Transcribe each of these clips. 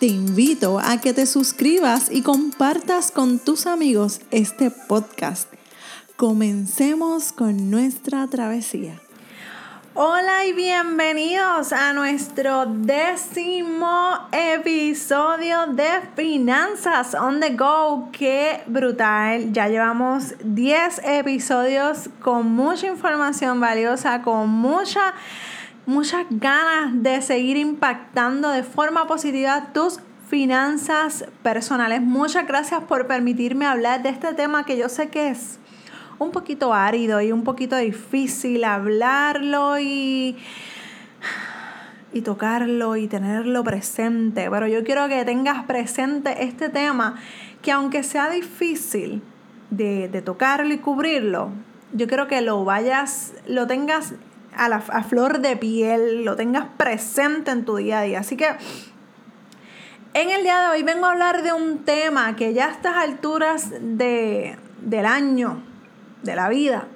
te invito a que te suscribas y compartas con tus amigos este podcast. Comencemos con nuestra travesía. Hola y bienvenidos a nuestro décimo episodio de Finanzas on the Go. ¡Qué brutal! Ya llevamos 10 episodios con mucha información valiosa, con mucha muchas ganas de seguir impactando de forma positiva tus finanzas personales. Muchas gracias por permitirme hablar de este tema que yo sé que es un poquito árido y un poquito difícil hablarlo y, y tocarlo y tenerlo presente. Pero yo quiero que tengas presente este tema que aunque sea difícil de, de tocarlo y cubrirlo, yo quiero que lo vayas, lo tengas a, flor de piel, lo tengas presente en tu día a día. Así que en el día de hoy vengo a hablar de un tema que ya a estas alturas de, del año, de la vida,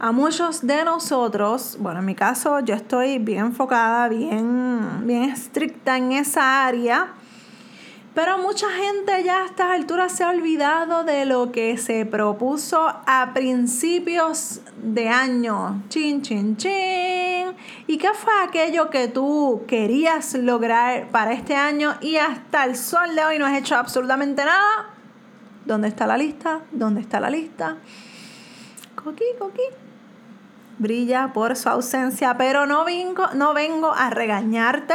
a muchos de nosotros, bueno, en mi caso yo estoy bien enfocada, bien, bien estricta en esa área, pero mucha gente ya a estas alturas se ha olvidado de lo que se propuso a principios de año. Chin, chin, chin. ¿Y qué fue aquello que tú querías lograr para este año y hasta el sol de hoy no has hecho absolutamente nada? ¿Dónde está la lista? ¿Dónde está la lista? Coqui, coqui brilla por su ausencia, pero no vengo, no vengo a regañarte,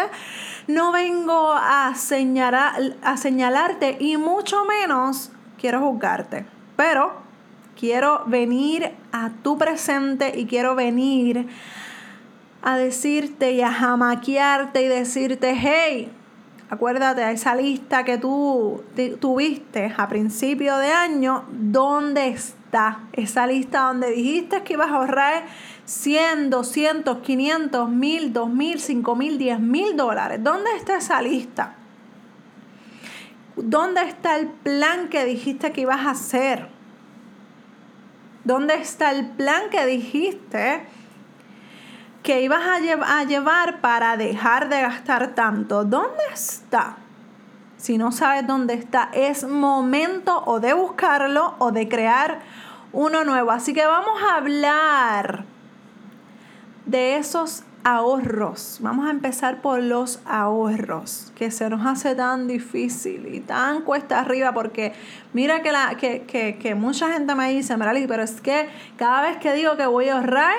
no vengo a, señalar, a señalarte y mucho menos quiero juzgarte, pero quiero venir a tu presente y quiero venir a decirte y a jamaquearte y decirte, hey, acuérdate de esa lista que tú tuviste a principio de año, ¿dónde está? Esa lista donde dijiste que ibas a ahorrar 100, 200, 500, 1000, 2000, 5000, 10 mil dólares. ¿Dónde está esa lista? ¿Dónde está el plan que dijiste que ibas a hacer? ¿Dónde está el plan que dijiste que ibas a, a llevar para dejar de gastar tanto? ¿Dónde está? Si no sabes dónde está, es momento o de buscarlo o de crear uno nuevo. Así que vamos a hablar de esos ahorros. Vamos a empezar por los ahorros, que se nos hace tan difícil y tan cuesta arriba, porque mira que, la, que, mucha gente me dice, Merali, pero es que cada vez que digo que voy a ahorrar,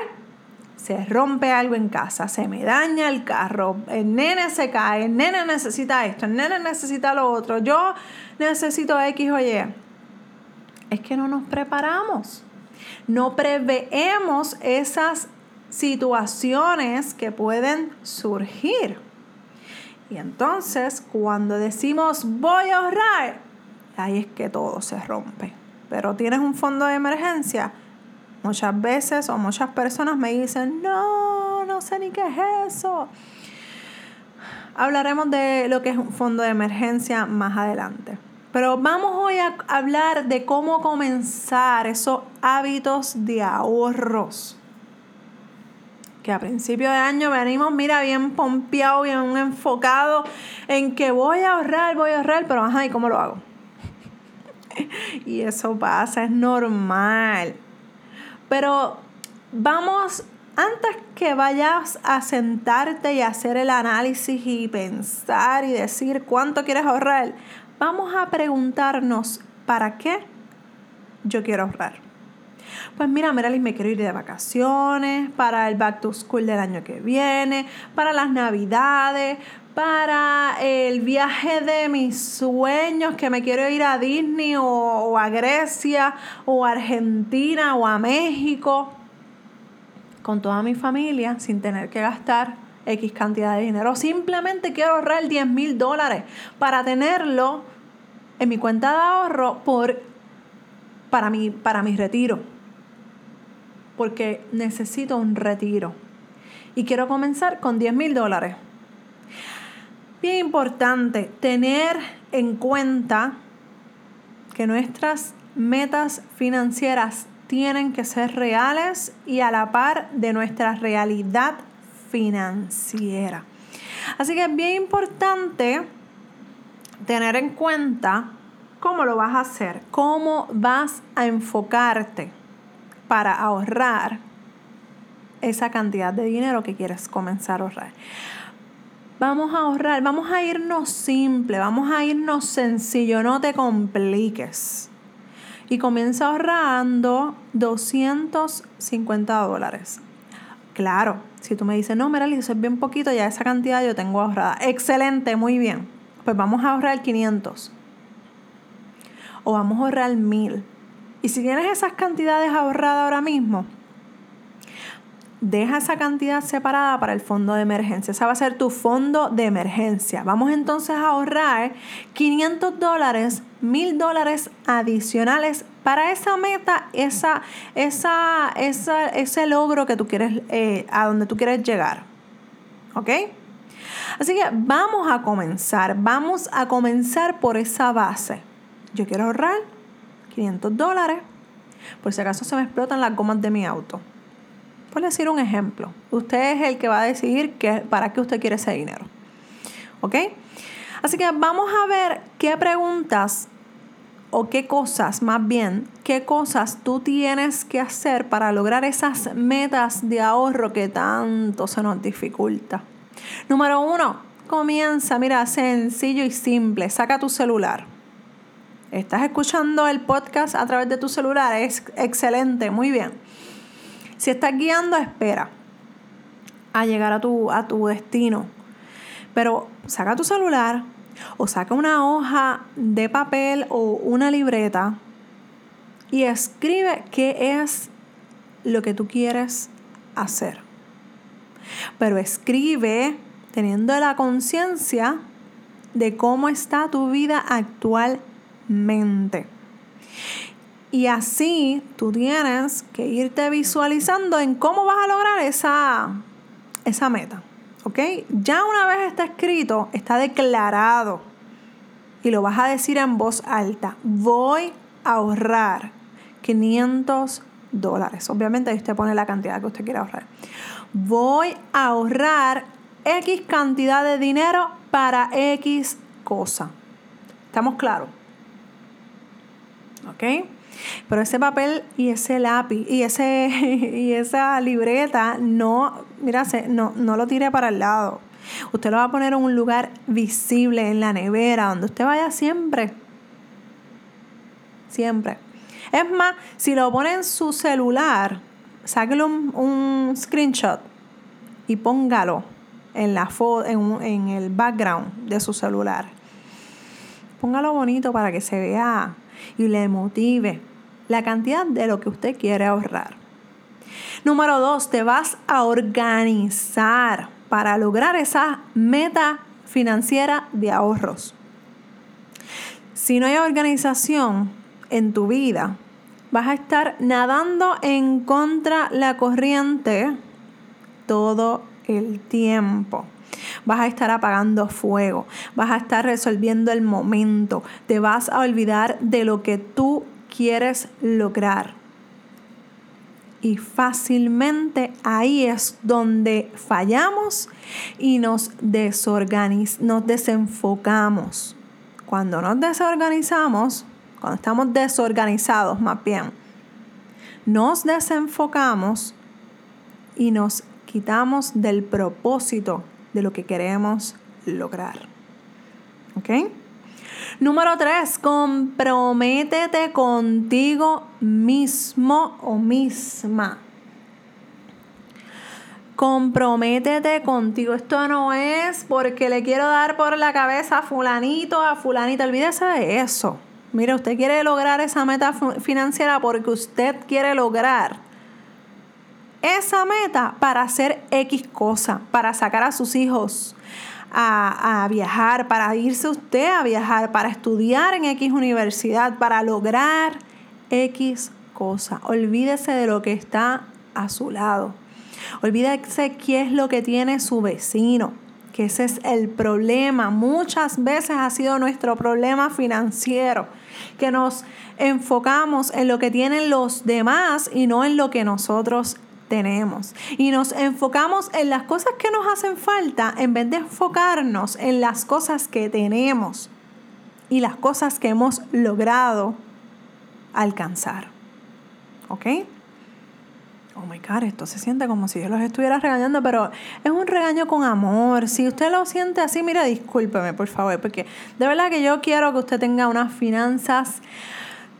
se rompe algo en casa, se me daña el carro, el nene se cae, el nene necesita esto, el nene necesita lo otro, yo necesito X o Y. Es que no nos preparamos, no preveemos esas situaciones que pueden surgir. Y entonces cuando decimos voy a ahorrar, ahí es que todo se rompe. Pero tienes un fondo de emergencia. Muchas veces o muchas personas me dicen, no, no sé ni qué es eso. Hablaremos de lo que es un fondo de emergencia más adelante. Pero vamos hoy a hablar de cómo comenzar esos hábitos de ahorros que a principio de año venimos, mira, bien pompeado, bien enfocado en que voy a ahorrar, voy a ahorrar, pero ajá, ¿y cómo lo hago? y eso pasa, es normal. Pero vamos, antes que vayas a sentarte y hacer el análisis y pensar y decir cuánto quieres ahorrar, vamos a preguntarnos, ¿para qué yo quiero ahorrar? Pues mira, Meralis, me quiero ir de vacaciones, para el back to school del año que viene, para las navidades, para el viaje de mis sueños, que me quiero ir a Disney o, a Grecia o a Argentina o a México, con toda mi familia, sin tener que gastar X cantidad de dinero. Simplemente quiero ahorrar 10 mil dólares para tenerlo en mi cuenta de ahorro por, para, mi, para mi retiro. Porque necesito un retiro. Y quiero comenzar con 10 mil dólares. Bien importante tener en cuenta que nuestras metas financieras tienen que ser reales y a la par de nuestra realidad financiera. Así que es bien importante tener en cuenta cómo lo vas a hacer, cómo vas a enfocarte para ahorrar esa cantidad de dinero que quieres comenzar a ahorrar. Vamos a ahorrar, vamos a irnos simple, vamos a irnos sencillo, no te compliques. Y comienza ahorrando 250 dólares. Claro, si tú me dices, no, mira, eso es bien poquito, ya esa cantidad yo tengo ahorrada. Excelente, muy bien. Pues vamos a ahorrar 500. O vamos a ahorrar 1000. Y si tienes esas cantidades ahorradas ahora mismo, deja esa cantidad separada para el fondo de emergencia. Ese va a ser tu fondo de emergencia. Vamos entonces a ahorrar 500 dólares, 1000 dólares adicionales para esa meta, esa, esa, esa, ese logro que tú quieres, eh, a donde tú quieres llegar. ¿Ok? Así que vamos a comenzar, vamos a comenzar por esa base. Yo quiero ahorrar 500 dólares por si acaso se me explotan las gomas de mi auto. Por decir un ejemplo, usted es el que va a decidir para qué usted quiere ese dinero. ¿Ok? Así que vamos a ver qué preguntas o qué cosas, más bien, qué cosas tú tienes que hacer para lograr esas metas de ahorro que tanto se nos dificulta. Número uno, comienza, mira, sencillo y simple, saca tu celular. Estás escuchando el podcast a través de tu celular, es excelente, muy bien. Si estás guiando, espera a llegar a tu, a tu destino. Pero saca tu celular o saca una hoja de papel o una libreta y escribe qué es lo que tú quieres hacer. Pero escribe teniendo la conciencia de cómo está tu vida actualmente. Y así tú tienes que irte visualizando en cómo vas a lograr esa, esa meta. ¿Ok? Ya una vez está escrito, está declarado y lo vas a decir en voz alta. Voy a ahorrar 500 dólares. Obviamente ahí usted pone la cantidad que usted quiere ahorrar. Voy a ahorrar X cantidad de dinero para X cosa. ¿Estamos claros? ¿Ok? Pero ese papel y ese lápiz y, ese, y esa libreta no, mira, no, no lo tire para el lado. Usted lo va a poner en un lugar visible, en la nevera, donde usted vaya siempre. Siempre. Es más, si lo pone en su celular, sáquelo un, screenshot y póngalo en, la en, en el background de su celular. Póngalo bonito para que se vea y le motive la cantidad de lo que usted quiere ahorrar. Número dos, te vas a organizar para lograr esa meta financiera de ahorros. Si no hay organización en tu vida, vas a estar nadando en contra la corriente todo el tiempo. Vas a estar apagando fuego, vas a estar resolviendo el momento, te vas a olvidar de lo que tú quieres lograr. Y fácilmente ahí es donde fallamos y nos, desorganiz nos desenfocamos. Cuando nos desorganizamos, cuando estamos desorganizados más bien, nos desenfocamos y nos quitamos del propósito de lo que queremos lograr. ¿Ok? Número tres, comprométete contigo mismo o misma. Comprométete contigo. Esto no es porque le quiero dar por la cabeza a fulanito, a fulanita. Olvídese de eso. Mire, usted quiere lograr esa meta financiera porque usted quiere lograr esa meta para hacer X cosa, para sacar a sus hijos a, viajar, para irse usted a viajar, para estudiar en X universidad, para lograr X cosa. Olvídese de lo que está a su lado. Olvídese qué es lo que tiene su vecino, que ese es el problema. Muchas veces ha sido nuestro problema financiero, que nos enfocamos en lo que tienen los demás y no en lo que nosotros tenemos. Y nos enfocamos en las cosas que nos hacen falta en vez de enfocarnos en las cosas que tenemos y las cosas que hemos logrado alcanzar. ¿Ok? Oh my God, esto se siente como si yo los estuviera regañando, pero es un regaño con amor. Si usted lo siente así, mire, discúlpeme, por favor, porque de verdad que yo quiero que usted tenga unas finanzas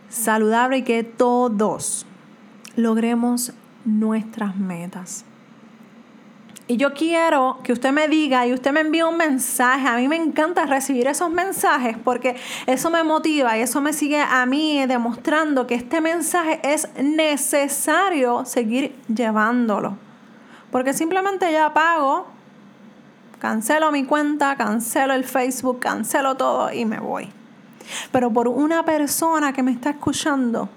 saludables y que todos logremos nuestras metas. Y yo quiero que usted me diga y usted me envíe un mensaje. A mí me encanta recibir esos mensajes porque eso me motiva y eso me sigue a mí demostrando que este mensaje es necesario seguir llevándolo. Porque simplemente ya pago, cancelo mi cuenta, cancelo el Facebook, cancelo todo y me voy. Pero por una persona que me está escuchando,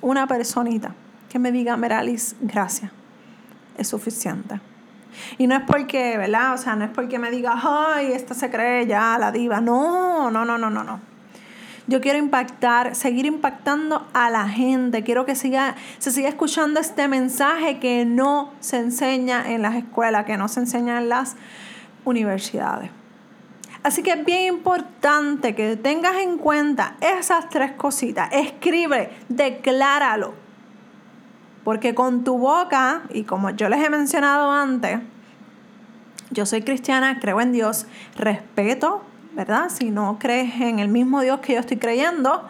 una personita que me diga, Meralis, gracias, es suficiente. Y no es porque, ¿verdad? O sea, no es porque me diga, ay, esta se cree ya la diva. No, no, no, no, no, no. Yo quiero impactar, seguir impactando a la gente. Quiero que siga, se siga escuchando este mensaje que no se enseña en las escuelas, que no se enseña en las universidades. Así que es bien importante que tengas en cuenta esas tres cositas. Escribe, decláralo. Porque con tu boca, y como yo les he mencionado antes, yo soy cristiana, creo en Dios, respeto, ¿verdad? Si no crees en el mismo Dios que yo estoy creyendo,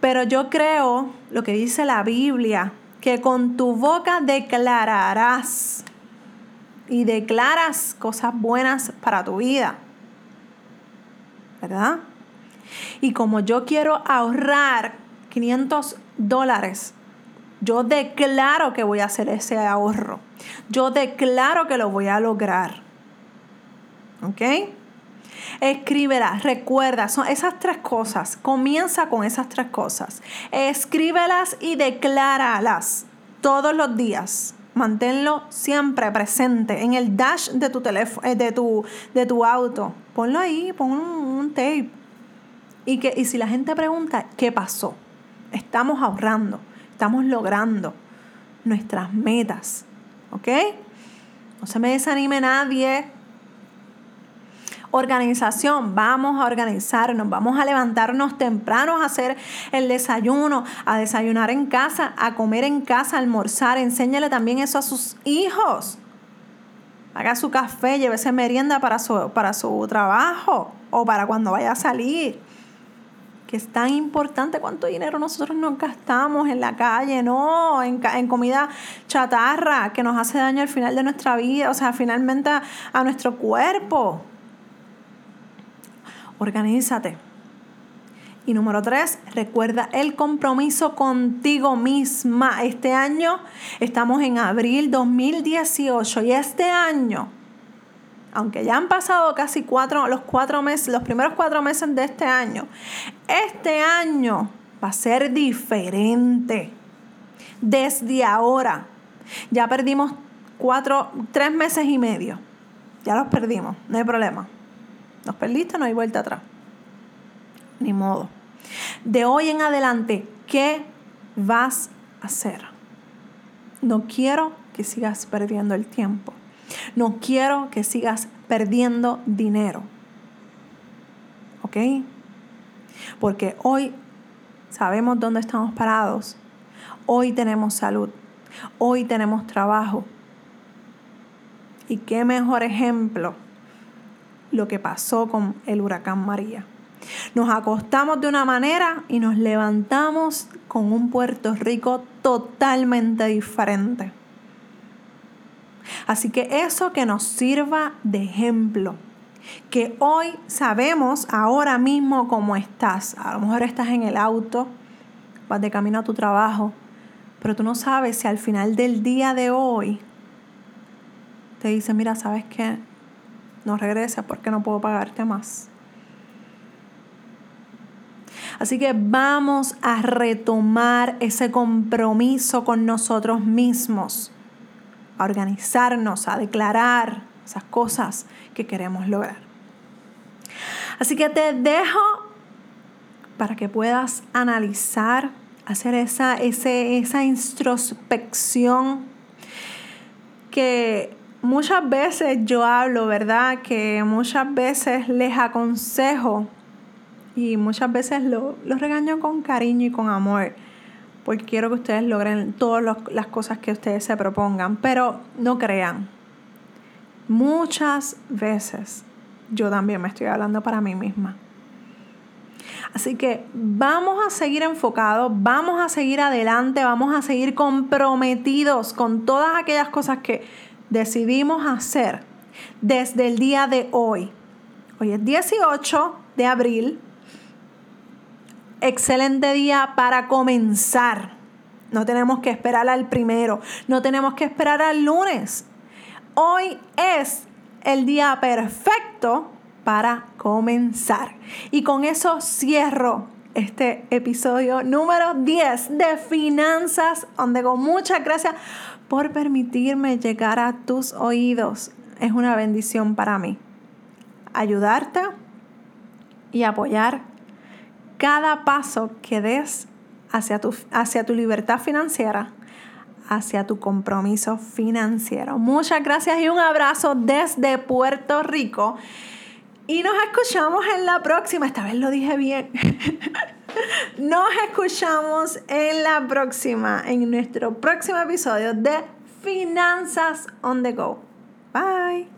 pero yo creo lo que dice la Biblia, que con tu boca declararás y declaras cosas buenas para tu vida, ¿verdad? Y como yo quiero ahorrar 500 dólares yo declaro que voy a hacer ese ahorro. Yo declaro que lo voy a lograr. ¿Ok? Escríbelas, recuerda, son esas tres cosas. Comienza con esas tres cosas. Escríbelas y decláralas todos los días. Manténlo siempre presente en el dash de tu teléfono, eh, de tu, de tu auto. Ponlo ahí, pon un, tape. Y, que, y si la gente pregunta, ¿qué pasó? Estamos ahorrando estamos logrando nuestras metas. ¿Ok? No se me desanime nadie. Organización, vamos a organizarnos, vamos a levantarnos temprano a hacer el desayuno, a desayunar en casa, a comer en casa, a almorzar. Enséñale también eso a sus hijos. Haga su café, llévese merienda para su, para su trabajo o para cuando vaya a salir es tan importante cuánto dinero nosotros nos gastamos en la calle, no, en, en comida chatarra que nos hace daño al final de nuestra vida, o sea, finalmente a, nuestro cuerpo. Organízate. Y número tres, recuerda el compromiso contigo misma. Este año estamos en abril 2018 y este año aunque ya han pasado casi cuatro, los cuatro meses, los primeros cuatro meses de este año, este año va a ser diferente. Desde ahora, ya perdimos cuatro, tres meses y medio. Ya los perdimos, no hay problema. Nos perdiste, no hay vuelta atrás. Ni modo. De hoy en adelante, ¿qué vas a hacer? No quiero que sigas perdiendo el tiempo. No quiero que sigas perdiendo dinero. ¿Ok? Porque hoy sabemos dónde estamos parados. Hoy tenemos salud. Hoy tenemos trabajo. Y qué mejor ejemplo lo que pasó con el huracán María. Nos acostamos de una manera y nos levantamos con un Puerto Rico totalmente diferente. Así que eso que nos sirva de ejemplo. Que hoy sabemos ahora mismo cómo estás. A lo mejor estás en el auto, vas de camino a tu trabajo, pero tú no sabes si al final del día de hoy te dice, mira, ¿sabes qué? no regreses porque no puedo pagarte más. Así que vamos a retomar ese compromiso con nosotros mismos, organizarnos, a declarar esas cosas que queremos lograr. Así que te dejo para que puedas analizar, hacer esa, esa introspección que muchas veces yo hablo, ¿verdad? Que muchas veces les aconsejo y muchas veces los lo regaño con cariño y con amor, porque quiero que ustedes logren todas las cosas que ustedes se propongan, pero no crean. Muchas veces yo también me estoy hablando para mí misma. Así que vamos a seguir enfocados, vamos a seguir adelante, vamos a seguir comprometidos con todas aquellas cosas que decidimos hacer desde el día de hoy. Hoy es 18 de abril excelente día para comenzar. No tenemos que esperar al primero, no tenemos que esperar al lunes. Hoy es el día perfecto para comenzar. Y con eso cierro este episodio número 10 de Finanzas donde con Muchas gracias por permitirme llegar a tus oídos. Es una bendición para mí ayudarte y apoyar cada paso que des hacia tu, hacia tu libertad financiera, hacia tu compromiso financiero. Muchas gracias y un abrazo desde Puerto Rico. Y nos escuchamos en la próxima. Esta vez lo dije bien. nos escuchamos en la próxima, en nuestro próximo episodio de Finanzas on the Go. Bye.